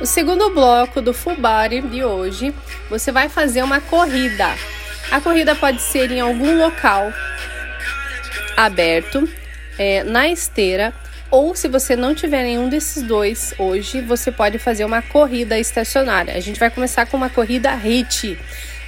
O segundo bloco do full body de hoje, você vai fazer uma corrida. A corrida pode ser em algum local aberto, é, na esteira, ou se você não tiver nenhum desses dois hoje, você pode fazer uma corrida estacionária. A gente vai começar com uma corrida HIT.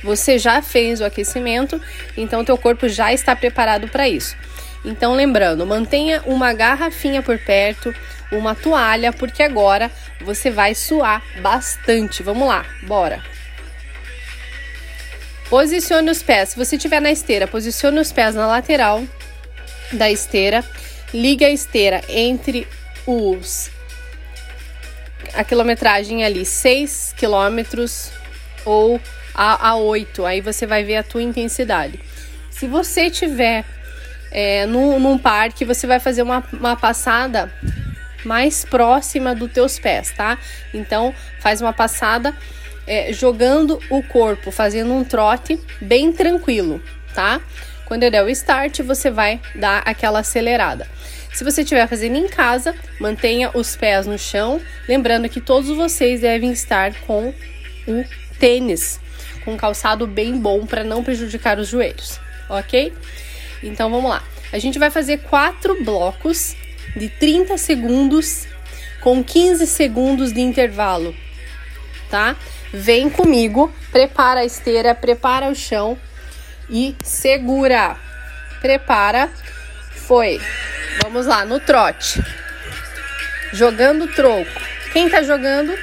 Você já fez o aquecimento, então teu corpo já está preparado para isso. Então, lembrando, mantenha uma garrafinha por perto, uma toalha, porque agora você vai suar bastante. Vamos lá, bora! Posicione os pés. Se você estiver na esteira, posicione os pés na lateral da esteira. Ligue a esteira entre os a quilometragem ali 6 quilômetros ou a, a 8. Aí você vai ver a tua intensidade. Se você tiver é, num, num parque, você vai fazer uma, uma passada mais próxima dos teus pés, tá? Então, faz uma passada é, jogando o corpo, fazendo um trote bem tranquilo, tá? Quando eu der o start, você vai dar aquela acelerada. Se você estiver fazendo em casa, mantenha os pés no chão, lembrando que todos vocês devem estar com o tênis, com um calçado bem bom para não prejudicar os joelhos, ok? Então vamos lá. A gente vai fazer quatro blocos de 30 segundos com 15 segundos de intervalo, tá? Vem comigo, prepara a esteira, prepara o chão e segura. Prepara. Foi. Vamos lá, no trote. Jogando troco. Quem tá jogando?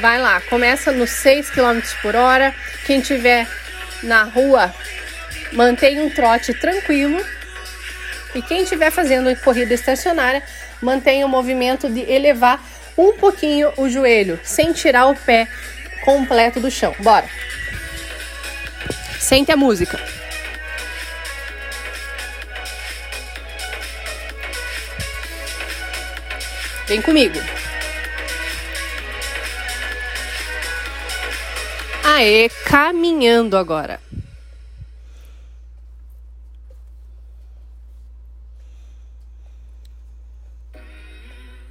Vai lá, começa nos 6 km por hora. Quem tiver na rua, mantém um trote tranquilo e quem estiver fazendo corrida estacionária, mantenha o movimento de elevar um pouquinho o joelho, sem tirar o pé completo do chão. Bora! Sente a música. Vem comigo. Aê, caminhando agora.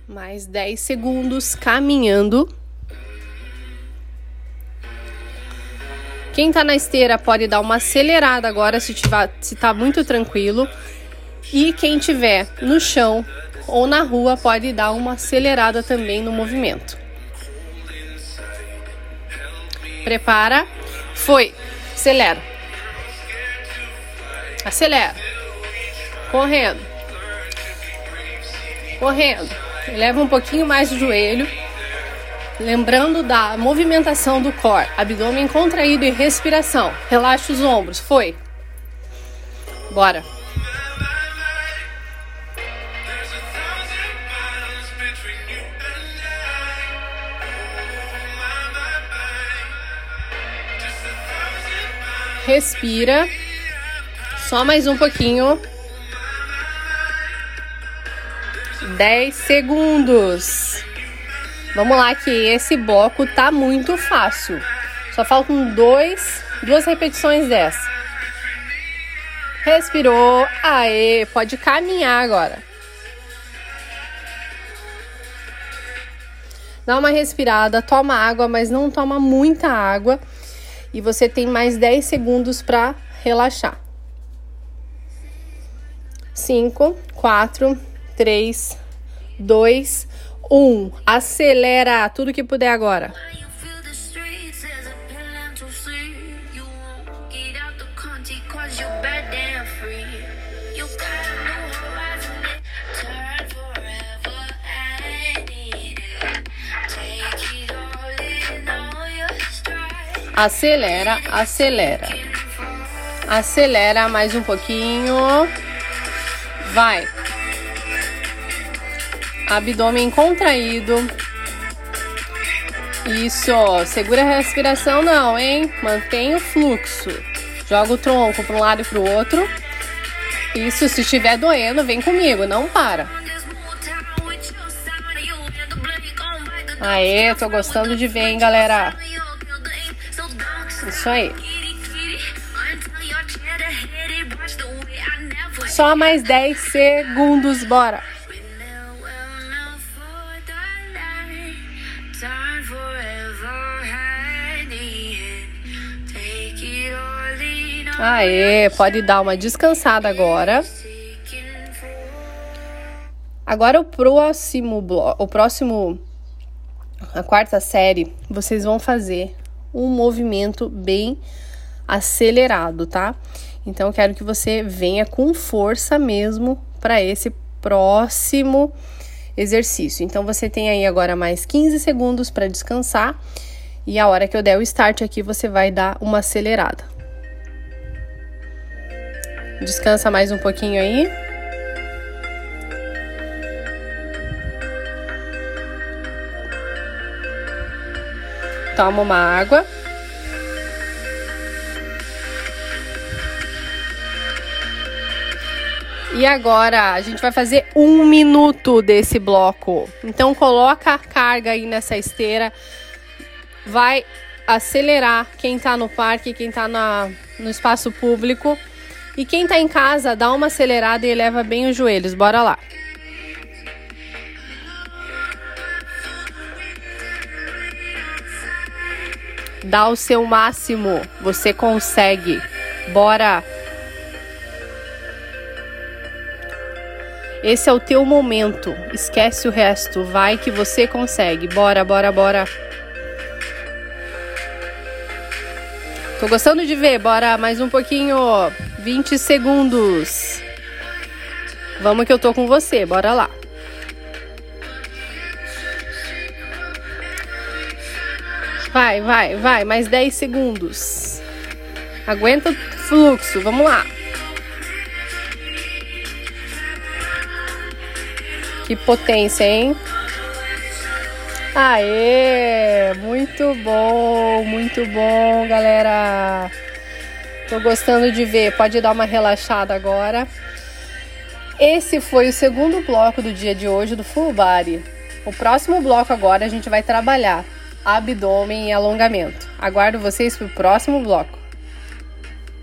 Mais 10 segundos caminhando. Quem tá na esteira pode dar uma acelerada agora se tiver, se tá muito tranquilo. E quem tiver no chão ou na rua pode dar uma acelerada também no movimento. Prepara. Foi. Acelera. Acelera. Correndo. Correndo. Eleva um pouquinho mais o joelho. Lembrando da movimentação do core, abdômen contraído e respiração. Relaxa os ombros. Foi. Bora. Respira. Só mais um pouquinho. 10 segundos. Vamos lá que esse bloco tá muito fácil. Só faltam dois, duas repetições dessa. Respirou. Aê, pode caminhar agora. Dá uma respirada, toma água, mas não toma muita água. E você tem mais 10 segundos para relaxar. 5, 4, 3, 2, 1. Acelera tudo que puder agora. Acelera, acelera. Acelera mais um pouquinho. Vai abdômen contraído. Isso, segura a respiração não, hein? Mantém o fluxo. Joga o tronco para um lado e para o outro. Isso, se estiver doendo, vem comigo, não para. Aê, tô gostando de ver, hein, galera? Isso aí. Só mais 10 segundos, bora. Aê, pode dar uma descansada agora. Agora o próximo bloco, o próximo a quarta série, vocês vão fazer um movimento bem acelerado, tá? Então eu quero que você venha com força mesmo para esse próximo exercício. Então você tem aí agora mais 15 segundos para descansar e a hora que eu der o start aqui você vai dar uma acelerada. Descansa mais um pouquinho aí. Toma uma água. E agora a gente vai fazer um minuto desse bloco. Então coloca a carga aí nessa esteira. Vai acelerar quem tá no parque, quem tá na, no espaço público. E quem tá em casa, dá uma acelerada e eleva bem os joelhos. Bora lá. Dá o seu máximo. Você consegue. Bora. Esse é o teu momento. Esquece o resto. Vai que você consegue. Bora, bora, bora. Tô gostando de ver. Bora mais um pouquinho. 20 segundos. Vamos que eu tô com você. Bora lá. Vai, vai, vai. Mais 10 segundos. Aguenta o fluxo. Vamos lá. Que potência, hein? Aê! Muito bom, muito bom, galera. Tô gostando de ver. Pode dar uma relaxada agora. Esse foi o segundo bloco do dia de hoje do Full Body. O próximo bloco agora a gente vai trabalhar abdômen e alongamento. Aguardo vocês para o próximo bloco.